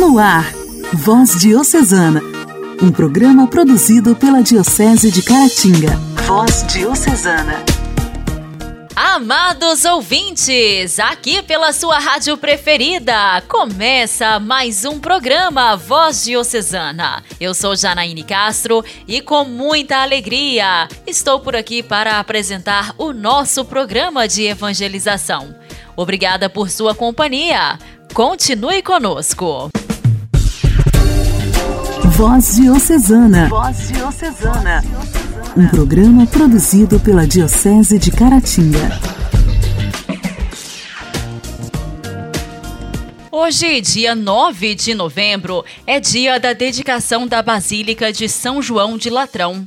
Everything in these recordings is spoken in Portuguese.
No ar, Voz Diocesana, um programa produzido pela Diocese de Caratinga. Voz Diocesana. Amados ouvintes, aqui pela sua rádio preferida, começa mais um programa Voz Diocesana. Eu sou Janaíne Castro e com muita alegria estou por aqui para apresentar o nosso programa de evangelização. Obrigada por sua companhia. Continue conosco. Voz Diocesana. Voz Diocesana. Um programa produzido pela Diocese de Caratinga. Hoje, dia 9 de novembro, é dia da dedicação da Basílica de São João de Latrão.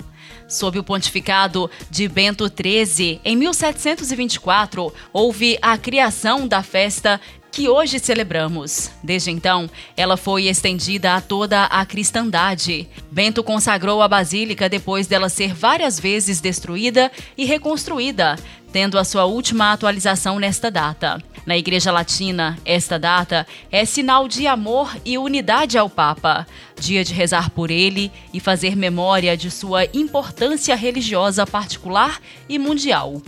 Sob o pontificado de Bento XIII, em 1724, houve a criação da festa que hoje celebramos. Desde então, ela foi estendida a toda a cristandade. Bento consagrou a basílica depois dela ser várias vezes destruída e reconstruída, tendo a sua última atualização nesta data. Na Igreja Latina, esta data é sinal de amor e unidade ao Papa, dia de rezar por ele e fazer memória de sua importância religiosa particular e mundial.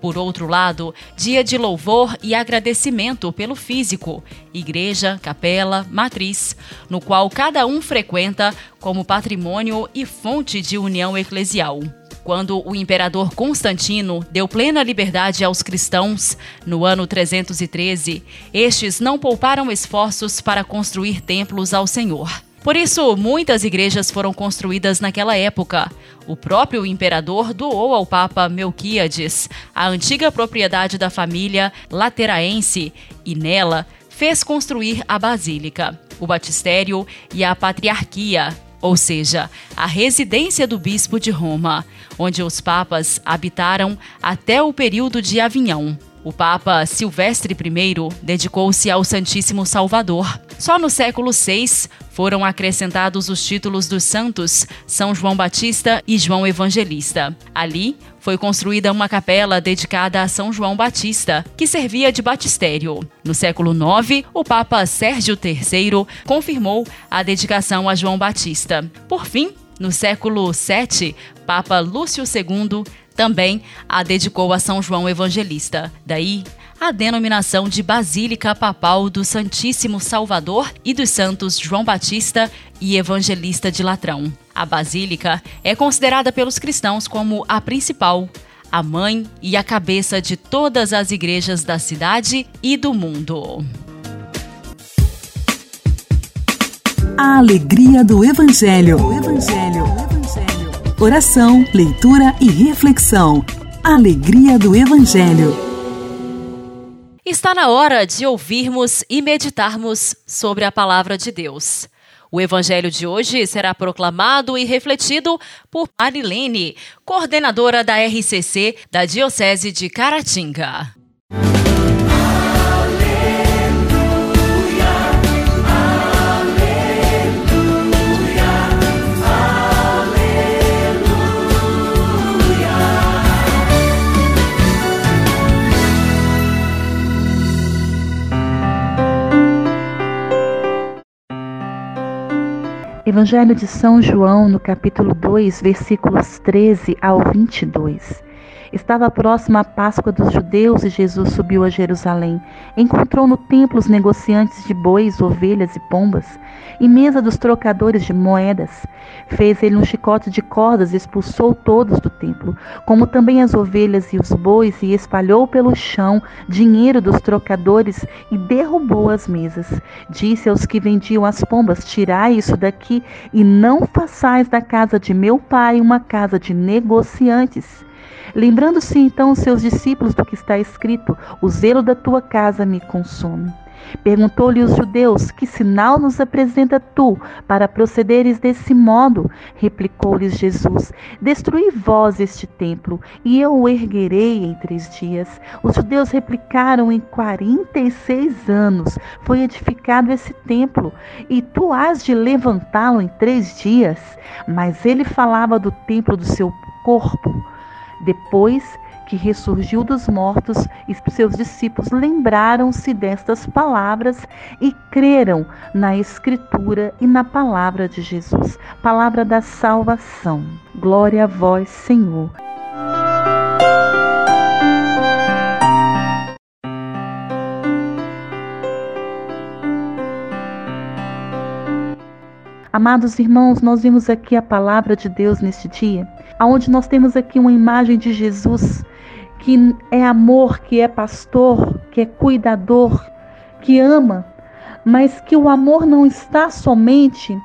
Por outro lado, dia de louvor e agradecimento pelo físico, igreja, capela, matriz, no qual cada um frequenta como patrimônio e fonte de união eclesial. Quando o imperador Constantino deu plena liberdade aos cristãos, no ano 313, estes não pouparam esforços para construir templos ao Senhor. Por isso, muitas igrejas foram construídas naquela época. O próprio imperador doou ao Papa Melquíades a antiga propriedade da família lateraense e nela fez construir a basílica, o batistério e a patriarquia, ou seja, a residência do bispo de Roma, onde os papas habitaram até o período de Avignon. O Papa Silvestre I dedicou-se ao Santíssimo Salvador. Só no século VI foram acrescentados os títulos dos santos São João Batista e João Evangelista. Ali foi construída uma capela dedicada a São João Batista, que servia de batistério. No século IX, o Papa Sérgio III confirmou a dedicação a João Batista. Por fim, no século VII, Papa Lúcio II também a dedicou a São João Evangelista. Daí a denominação de Basílica Papal do Santíssimo Salvador e dos Santos João Batista e Evangelista de Latrão. A basílica é considerada pelos cristãos como a principal, a mãe e a cabeça de todas as igrejas da cidade e do mundo. A alegria do Evangelho. O Evangelho. Oração, leitura e reflexão. Alegria do Evangelho. Está na hora de ouvirmos e meditarmos sobre a palavra de Deus. O evangelho de hoje será proclamado e refletido por Marilene, coordenadora da RCC da Diocese de Caratinga. Evangelho de São João, no capítulo 2, versículos 13 ao 22. Estava próxima a Páscoa dos judeus e Jesus subiu a Jerusalém. Encontrou no templo os negociantes de bois, ovelhas e pombas, e mesa dos trocadores de moedas. Fez ele um chicote de cordas e expulsou todos do templo, como também as ovelhas e os bois, e espalhou pelo chão dinheiro dos trocadores e derrubou as mesas. Disse aos que vendiam as pombas: Tirai isso daqui e não façais da casa de meu pai uma casa de negociantes. Lembrando-se então os seus discípulos do que está escrito: O zelo da tua casa me consome. Perguntou-lhe os judeus: Que sinal nos apresenta tu para procederes desse modo? Replicou-lhes Jesus: Destruí vós este templo, e eu o erguerei em três dias. Os judeus replicaram: Em quarenta e seis anos foi edificado esse templo, e tu has de levantá-lo em três dias. Mas ele falava do templo do seu corpo. Depois que ressurgiu dos mortos, seus discípulos lembraram-se destas palavras e creram na Escritura e na palavra de Jesus, palavra da salvação. Glória a vós, Senhor. Amados irmãos, nós vimos aqui a palavra de Deus neste dia, aonde nós temos aqui uma imagem de Jesus que é amor, que é pastor, que é cuidador, que ama, mas que o amor não está somente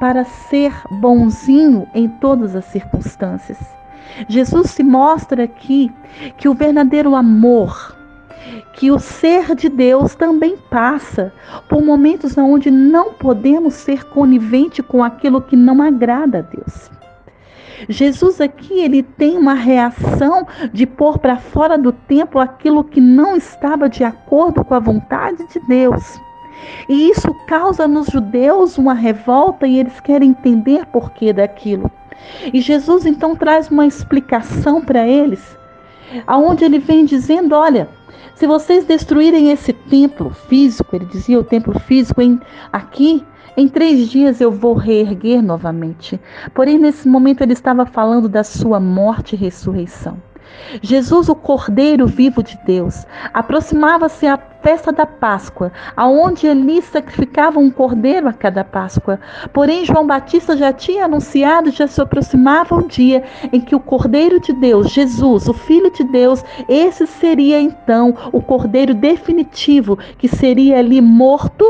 para ser bonzinho em todas as circunstâncias. Jesus se mostra aqui que o verdadeiro amor, que o ser de Deus também passa por momentos onde não podemos ser conivente com aquilo que não agrada a Deus. Jesus aqui ele tem uma reação de pôr para fora do templo aquilo que não estava de acordo com a vontade de Deus. E isso causa nos judeus uma revolta e eles querem entender por que daquilo. E Jesus então traz uma explicação para eles, aonde ele vem dizendo, olha, se vocês destruírem esse templo físico, ele dizia o templo físico em, aqui, em três dias eu vou reerguer novamente. Porém, nesse momento ele estava falando da sua morte e ressurreição. Jesus, o Cordeiro vivo de Deus, aproximava-se a festa da Páscoa, aonde ali sacrificavam um cordeiro a cada Páscoa. Porém, João Batista já tinha anunciado, já se aproximava o dia em que o Cordeiro de Deus, Jesus, o Filho de Deus, esse seria então o Cordeiro definitivo que seria ali morto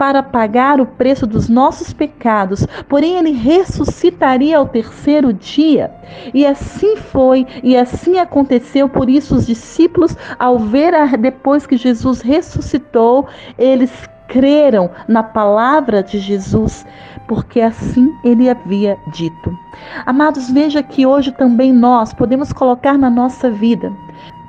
para pagar o preço dos nossos pecados, porém ele ressuscitaria ao terceiro dia. E assim foi, e assim aconteceu. Por isso, os discípulos, ao ver a, depois que Jesus ressuscitou, eles creram na palavra de Jesus, porque assim ele havia dito. Amados, veja que hoje também nós podemos colocar na nossa vida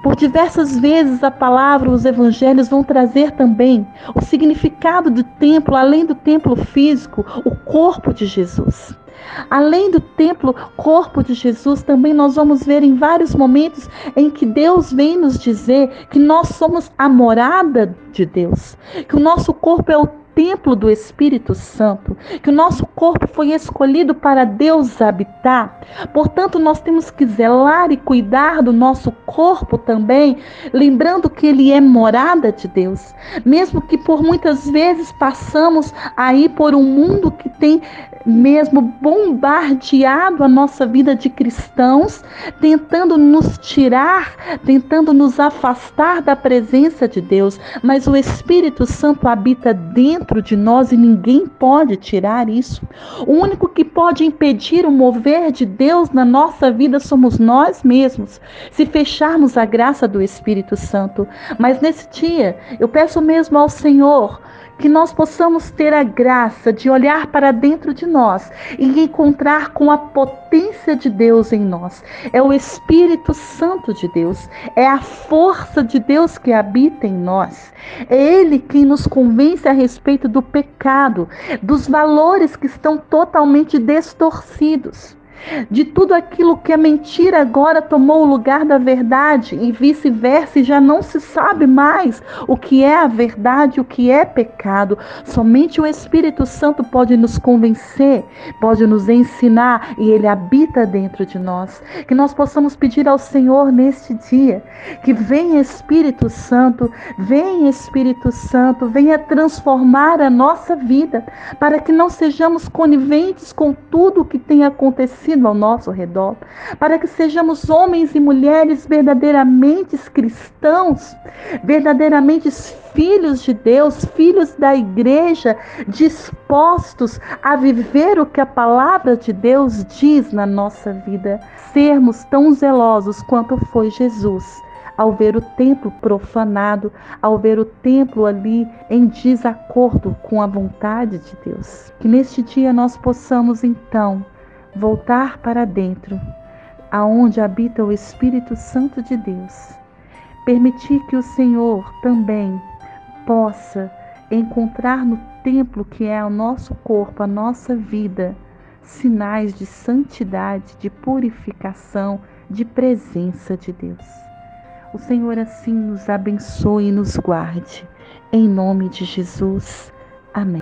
por diversas vezes a palavra, os evangelhos vão trazer também o significado do templo, além do templo físico, o corpo de Jesus. Além do templo, corpo de Jesus, também nós vamos ver em vários momentos em que Deus vem nos dizer que nós somos a morada de Deus, que o nosso corpo é o templo do Espírito Santo, que o nosso corpo foi escolhido para Deus habitar. Portanto, nós temos que zelar e cuidar do nosso corpo também, lembrando que ele é morada de Deus. Mesmo que por muitas vezes passamos aí por um mundo que tem mesmo bombardeado a nossa vida de cristãos, tentando nos tirar, tentando nos afastar da presença de Deus, mas o Espírito Santo habita dentro de nós e ninguém pode tirar isso. O único que pode impedir o mover de Deus na nossa vida somos nós mesmos, se fecharmos a graça do Espírito Santo. Mas nesse dia, eu peço mesmo ao Senhor que nós possamos ter a graça de olhar para dentro de nós e encontrar com a potência de Deus em nós. É o Espírito Santo de Deus, é a força de Deus que habita em nós. É Ele quem nos convence a respeito do pecado, dos valores que estão totalmente distorcidos de tudo aquilo que a mentira agora tomou o lugar da verdade e vice-versa, e já não se sabe mais o que é a verdade, o que é pecado. Somente o Espírito Santo pode nos convencer, pode nos ensinar e ele habita dentro de nós. Que nós possamos pedir ao Senhor neste dia que venha Espírito Santo, venha Espírito Santo, venha transformar a nossa vida para que não sejamos coniventes com tudo o que tem acontecido acontecido ao nosso redor, para que sejamos homens e mulheres verdadeiramente cristãos, verdadeiramente filhos de Deus, filhos da igreja, dispostos a viver o que a palavra de Deus diz na nossa vida, sermos tão zelosos quanto foi Jesus ao ver o templo profanado, ao ver o templo ali em desacordo com a vontade de Deus. Que neste dia nós possamos então voltar para dentro, aonde habita o Espírito Santo de Deus. Permitir que o Senhor também possa encontrar no templo que é o nosso corpo, a nossa vida, sinais de santidade, de purificação, de presença de Deus. O Senhor assim nos abençoe e nos guarde. Em nome de Jesus. Amém.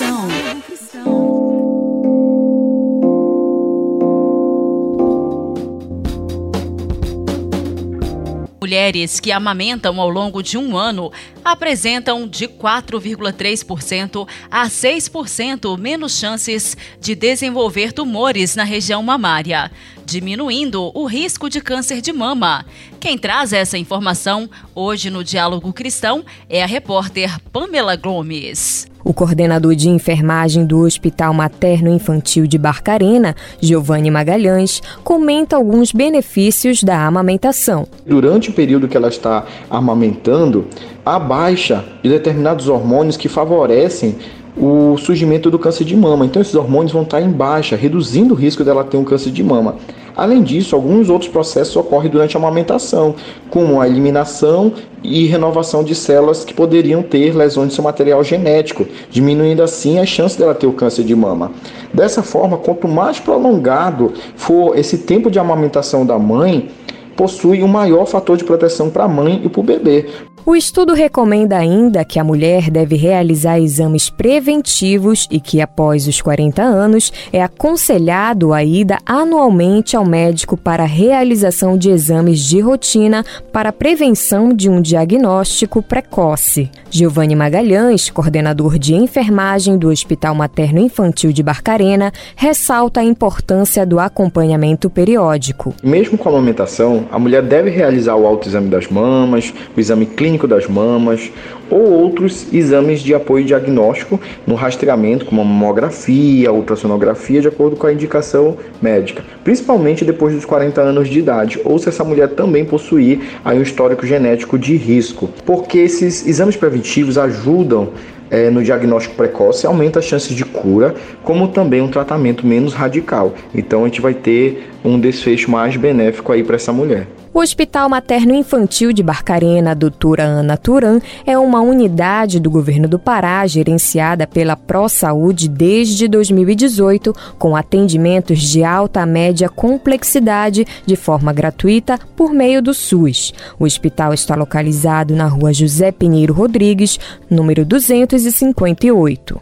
Mulheres que amamentam ao longo de um ano apresentam de 4,3% a 6% menos chances de desenvolver tumores na região mamária, diminuindo o risco de câncer de mama. Quem traz essa informação hoje no Diálogo Cristão é a repórter Pamela Gomes. O coordenador de enfermagem do Hospital Materno Infantil de Barcarena, Giovanni Magalhães, comenta alguns benefícios da amamentação. Durante o período que ela está amamentando, a baixa de determinados hormônios que favorecem o surgimento do câncer de mama. Então, esses hormônios vão estar em baixa, reduzindo o risco dela ter um câncer de mama. Além disso, alguns outros processos ocorrem durante a amamentação, como a eliminação e renovação de células que poderiam ter lesões de seu material genético, diminuindo assim a chance dela ter o câncer de mama. Dessa forma, quanto mais prolongado for esse tempo de amamentação da mãe, possui um maior fator de proteção para a mãe e para o bebê, o estudo recomenda ainda que a mulher deve realizar exames preventivos e que, após os 40 anos, é aconselhado a ida anualmente ao médico para a realização de exames de rotina para prevenção de um diagnóstico precoce. Giovanni Magalhães, coordenador de enfermagem do Hospital Materno Infantil de Barcarena, ressalta a importância do acompanhamento periódico. Mesmo com a amamentação, a mulher deve realizar o autoexame das mamas, o exame clínico clínico das mamas ou outros exames de apoio diagnóstico no rastreamento, como a mamografia, ultrassonografia, de acordo com a indicação médica, principalmente depois dos 40 anos de idade, ou se essa mulher também possuir aí um histórico genético de risco, porque esses exames preventivos ajudam é, no diagnóstico precoce aumenta as chances de cura, como também um tratamento menos radical. Então a gente vai ter um desfecho mais benéfico aí para essa mulher. O Hospital Materno Infantil de Barcarena, doutora Ana Turan, é uma unidade do governo do Pará gerenciada pela Pro Saúde desde 2018, com atendimentos de alta média complexidade de forma gratuita por meio do SUS. O hospital está localizado na rua José Pinheiro Rodrigues, número 258.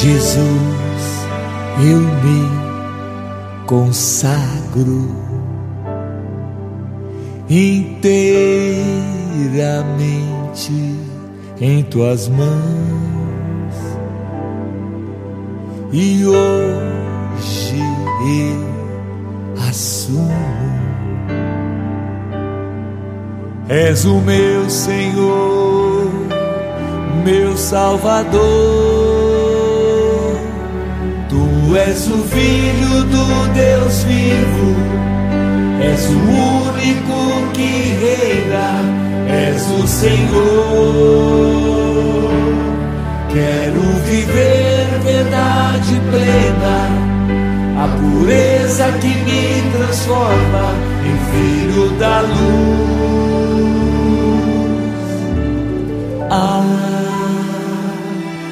Jesus, eu me consagro inteiramente em tuas mãos. E hoje eu assumo. És o meu Senhor, meu Salvador Tu és o Filho do Deus vivo, és o único que reina, és o Senhor. Quero viver verdade plena, a pureza que me transforma em filho da luz. Ah,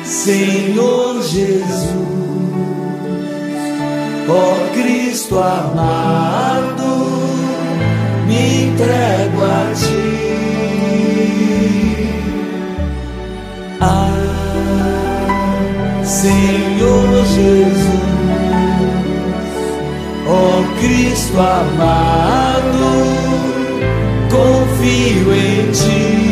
Senhor Jesus Ó Cristo amado, me entrego a ti. Ah, Senhor Jesus, ó oh Cristo amado, confio em ti.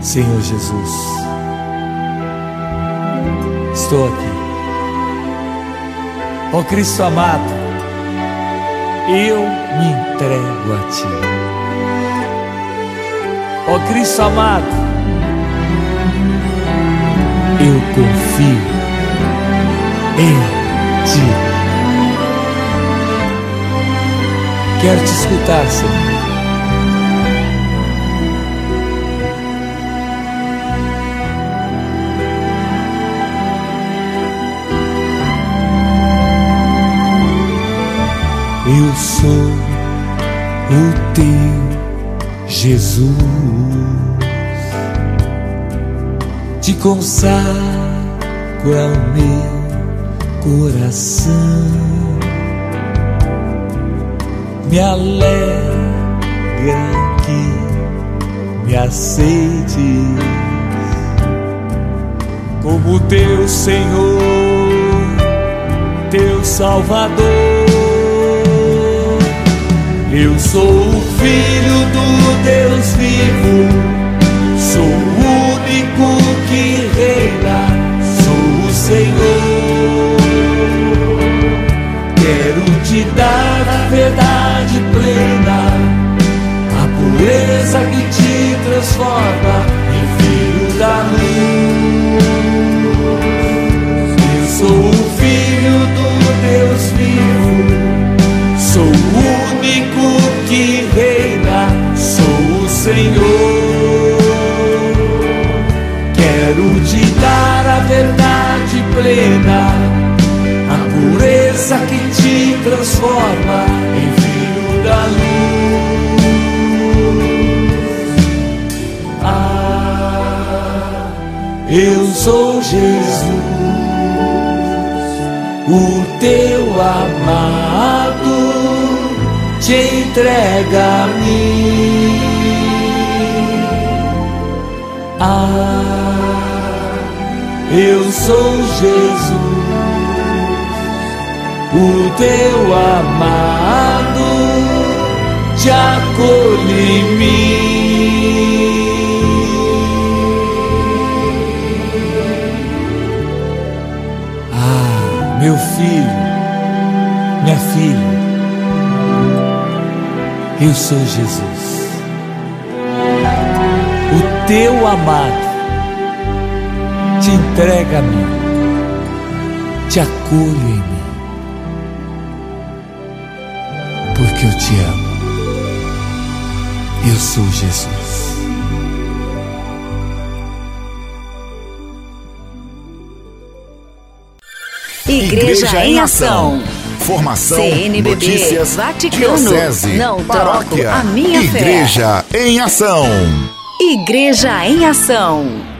Senhor Jesus estou aqui. Ó Cristo amado, eu me entrego a Ti. Ó Cristo amado, eu confio em Ti. Quero te escutar, Senhor. Sou o teu Jesus, te consagro ao meu coração, me alegra que me aceites como teu Senhor, teu Salvador. Eu sou o filho do Deus vivo, entrega a mim. Ah, eu sou Jesus, o teu amado, te acolhe em Eu sou Jesus, o teu amado, te entrega a mim, te acolho em mim, porque eu te amo. Eu sou Jesus. Igreja, Igreja em Ação. Formação, CNBB, notícias, Vaticano, diocese, não paróquia, troco a minha Igreja fé. em Ação. Igreja em Ação.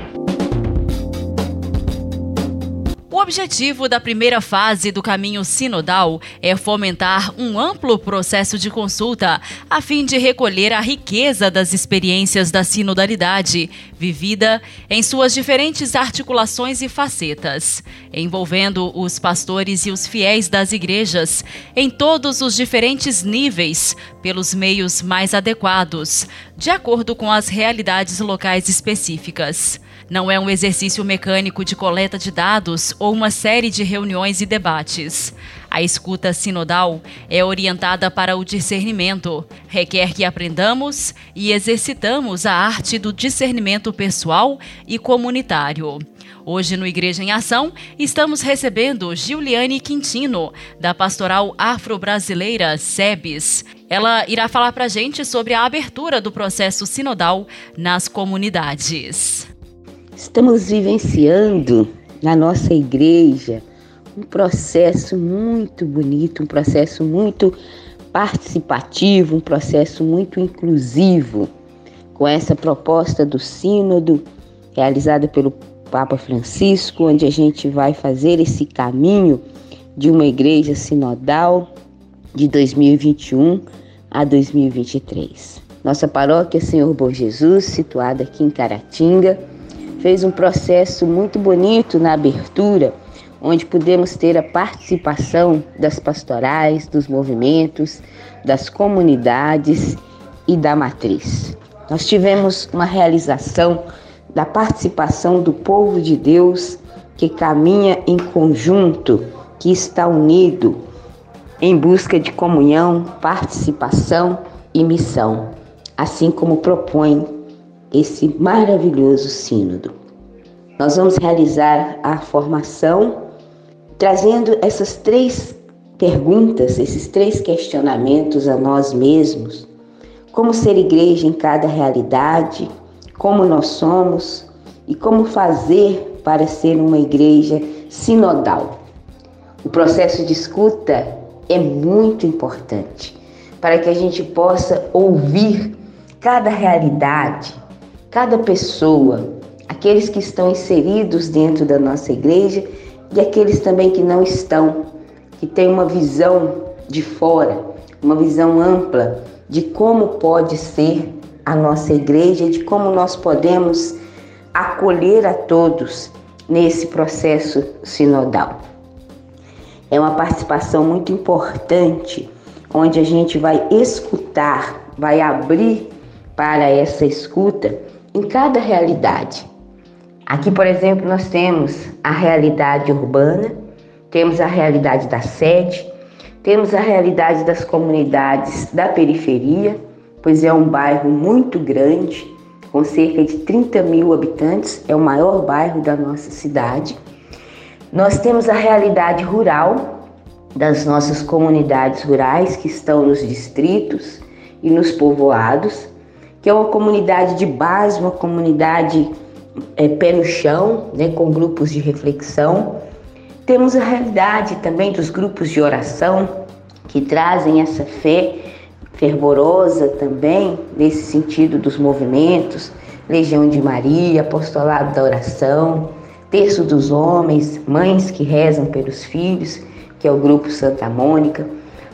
Objetivo da primeira fase do caminho sinodal é fomentar um amplo processo de consulta, a fim de recolher a riqueza das experiências da sinodalidade, vivida em suas diferentes articulações e facetas, envolvendo os pastores e os fiéis das igrejas em todos os diferentes níveis, pelos meios mais adequados, de acordo com as realidades locais específicas. Não é um exercício mecânico de coleta de dados ou uma série de reuniões e debates. A escuta sinodal é orientada para o discernimento, requer que aprendamos e exercitamos a arte do discernimento pessoal e comunitário. Hoje, no Igreja em Ação, estamos recebendo Giuliane Quintino, da Pastoral Afro-Brasileira SEBS. Ela irá falar para a gente sobre a abertura do processo sinodal nas comunidades. Estamos vivenciando na nossa igreja um processo muito bonito, um processo muito participativo, um processo muito inclusivo, com essa proposta do Sínodo realizada pelo Papa Francisco, onde a gente vai fazer esse caminho de uma igreja sinodal de 2021 a 2023. Nossa paróquia Senhor Bom Jesus, situada aqui em Caratinga, fez um processo muito bonito na abertura, onde pudemos ter a participação das pastorais, dos movimentos, das comunidades e da matriz. Nós tivemos uma realização da participação do povo de Deus que caminha em conjunto, que está unido em busca de comunhão, participação e missão, assim como propõe esse maravilhoso sínodo. Nós vamos realizar a formação trazendo essas três perguntas, esses três questionamentos a nós mesmos: como ser igreja em cada realidade, como nós somos e como fazer para ser uma igreja sinodal. O processo de escuta é muito importante para que a gente possa ouvir cada realidade, cada pessoa, aqueles que estão inseridos dentro da nossa igreja e aqueles também que não estão, que têm uma visão de fora, uma visão ampla de como pode ser a nossa igreja, de como nós podemos acolher a todos nesse processo sinodal. É uma participação muito importante, onde a gente vai escutar, vai abrir para essa escuta em cada realidade. Aqui, por exemplo, nós temos a realidade urbana, temos a realidade da sede, temos a realidade das comunidades da periferia, pois é um bairro muito grande, com cerca de 30 mil habitantes, é o maior bairro da nossa cidade. Nós temos a realidade rural das nossas comunidades rurais que estão nos distritos e nos povoados, que é uma comunidade de base, uma comunidade é, pé no chão, né, com grupos de reflexão. Temos a realidade também dos grupos de oração que trazem essa fé fervorosa também, nesse sentido dos movimentos, Legião de Maria, Apostolado da Oração, Terço dos Homens, Mães que Rezam pelos Filhos, que é o Grupo Santa Mônica.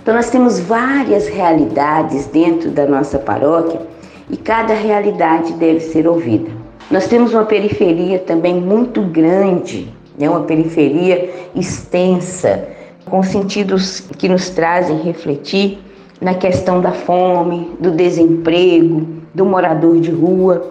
Então, nós temos várias realidades dentro da nossa paróquia e cada realidade deve ser ouvida. Nós temos uma periferia também muito grande, né? uma periferia extensa, com sentidos que nos trazem refletir na questão da fome, do desemprego, do morador de rua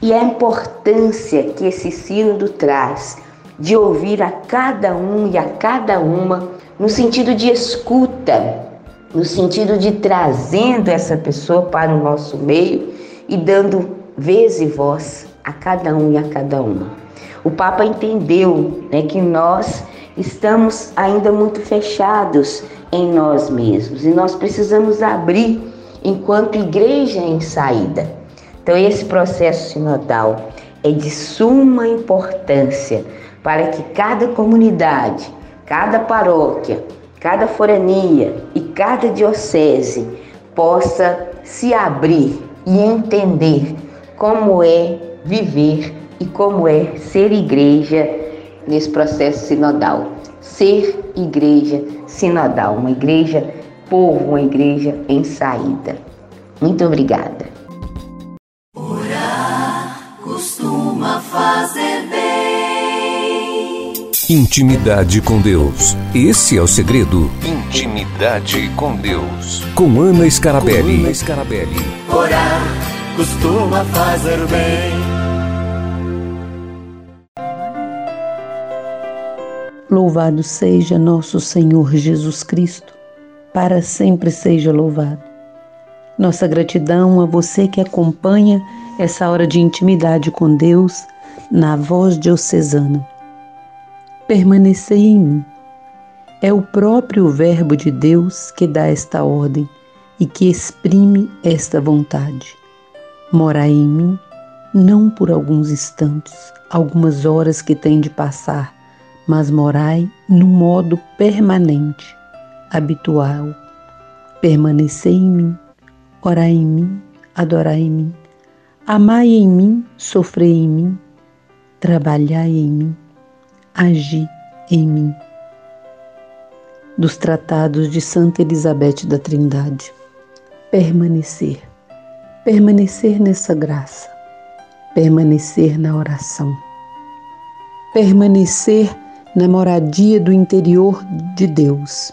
e a importância que esse sínodo traz de ouvir a cada um e a cada uma no sentido de escuta, no sentido de trazendo essa pessoa para o nosso meio e dando vez e voz a cada um e a cada uma. O Papa entendeu né, que nós estamos ainda muito fechados em nós mesmos e nós precisamos abrir enquanto igreja em saída. Então, esse processo sinodal é de suma importância para que cada comunidade, cada paróquia, cada forania e cada diocese possa se abrir e entender como é viver e como é ser igreja nesse processo sinodal. Ser igreja sinodal, uma igreja povo, uma igreja em saída. Muito obrigada. Orar costuma fazer. Intimidade com Deus. Esse é o segredo. Intimidade com Deus. Com Ana Scarabelli. Com Ana Scarabelli. Orar costuma fazer bem. Louvado seja nosso Senhor Jesus Cristo, para sempre seja louvado. Nossa gratidão a você que acompanha essa hora de intimidade com Deus na voz diocesana. Permanecei em mim. É o próprio Verbo de Deus que dá esta ordem e que exprime esta vontade. Morai em mim, não por alguns instantes, algumas horas que tem de passar, mas morai no modo permanente, habitual. Permanecei em mim, orai em mim, adorai em mim, amai em mim, sofrei em mim, trabalhai em mim, agi em mim. Dos tratados de Santa Elizabeth da Trindade. Permanecer. Permanecer nessa graça. Permanecer na oração. Permanecer na moradia do interior de Deus.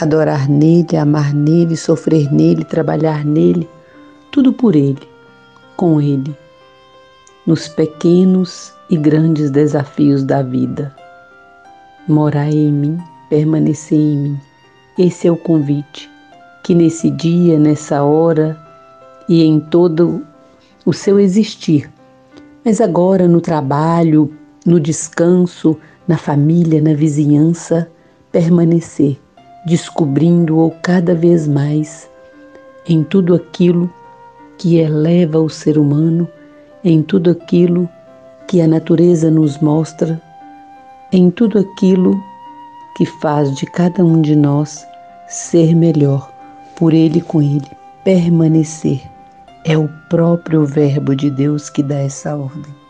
Adorar nele, amar nele, sofrer nele, trabalhar nele, tudo por ele, com ele, nos pequenos e grandes desafios da vida. Morai em mim, permanecer em mim. Esse é o convite que nesse dia, nessa hora e em todo o seu existir, mas agora no trabalho, no descanso, na família, na vizinhança, permanecer, descobrindo-o cada vez mais em tudo aquilo que eleva o ser humano, em tudo aquilo que a natureza nos mostra, em tudo aquilo que faz de cada um de nós ser melhor, por ele com ele, permanecer. É o próprio Verbo de Deus que dá essa ordem.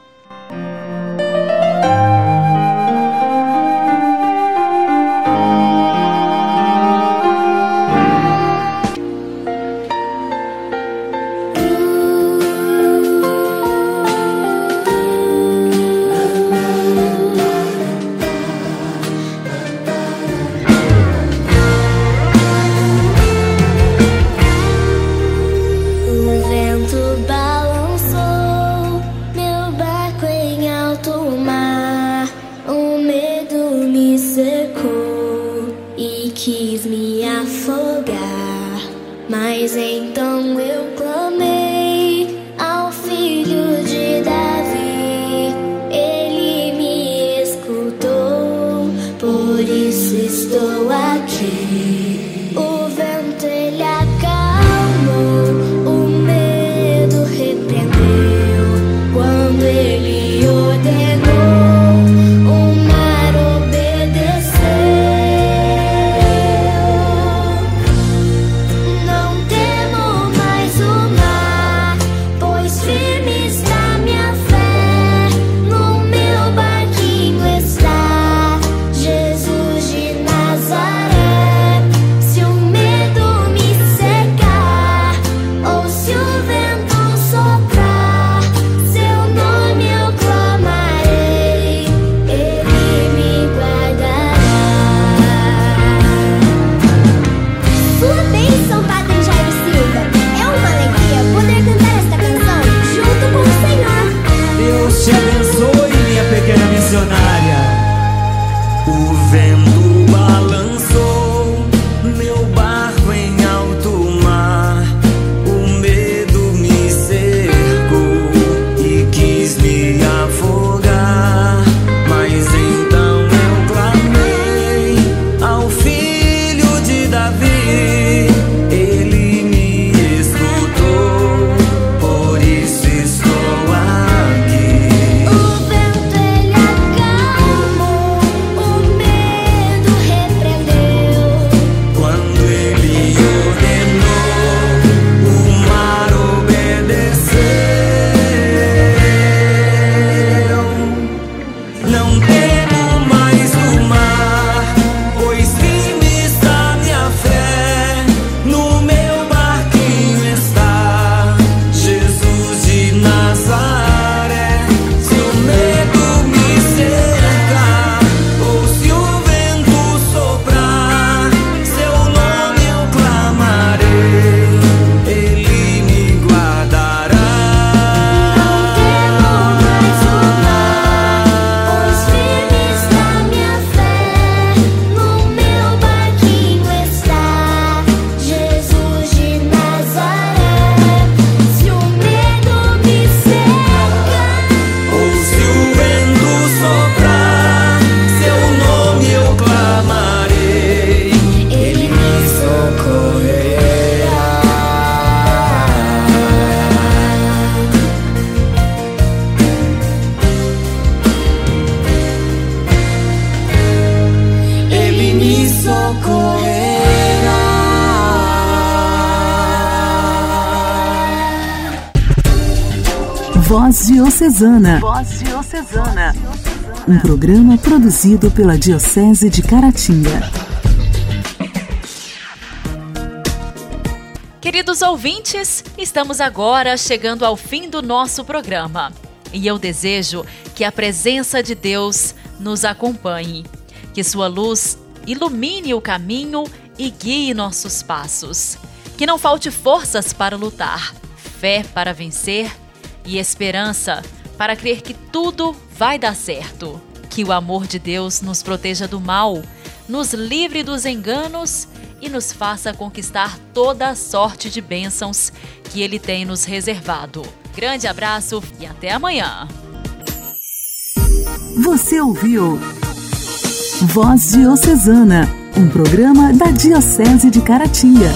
Voz Diocesana. Voz Diocesana. Um programa produzido pela Diocese de Caratinga. Queridos ouvintes, estamos agora chegando ao fim do nosso programa. E eu desejo que a presença de Deus nos acompanhe, que sua luz ilumine o caminho e guie nossos passos. Que não falte forças para lutar, fé para vencer e esperança para crer que tudo vai dar certo. Que o amor de Deus nos proteja do mal, nos livre dos enganos e nos faça conquistar toda a sorte de bênçãos que Ele tem nos reservado. Grande abraço e até amanhã. Você ouviu Voz Diocesana, um programa da Diocese de Caratinga.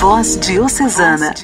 Voz Diocesana.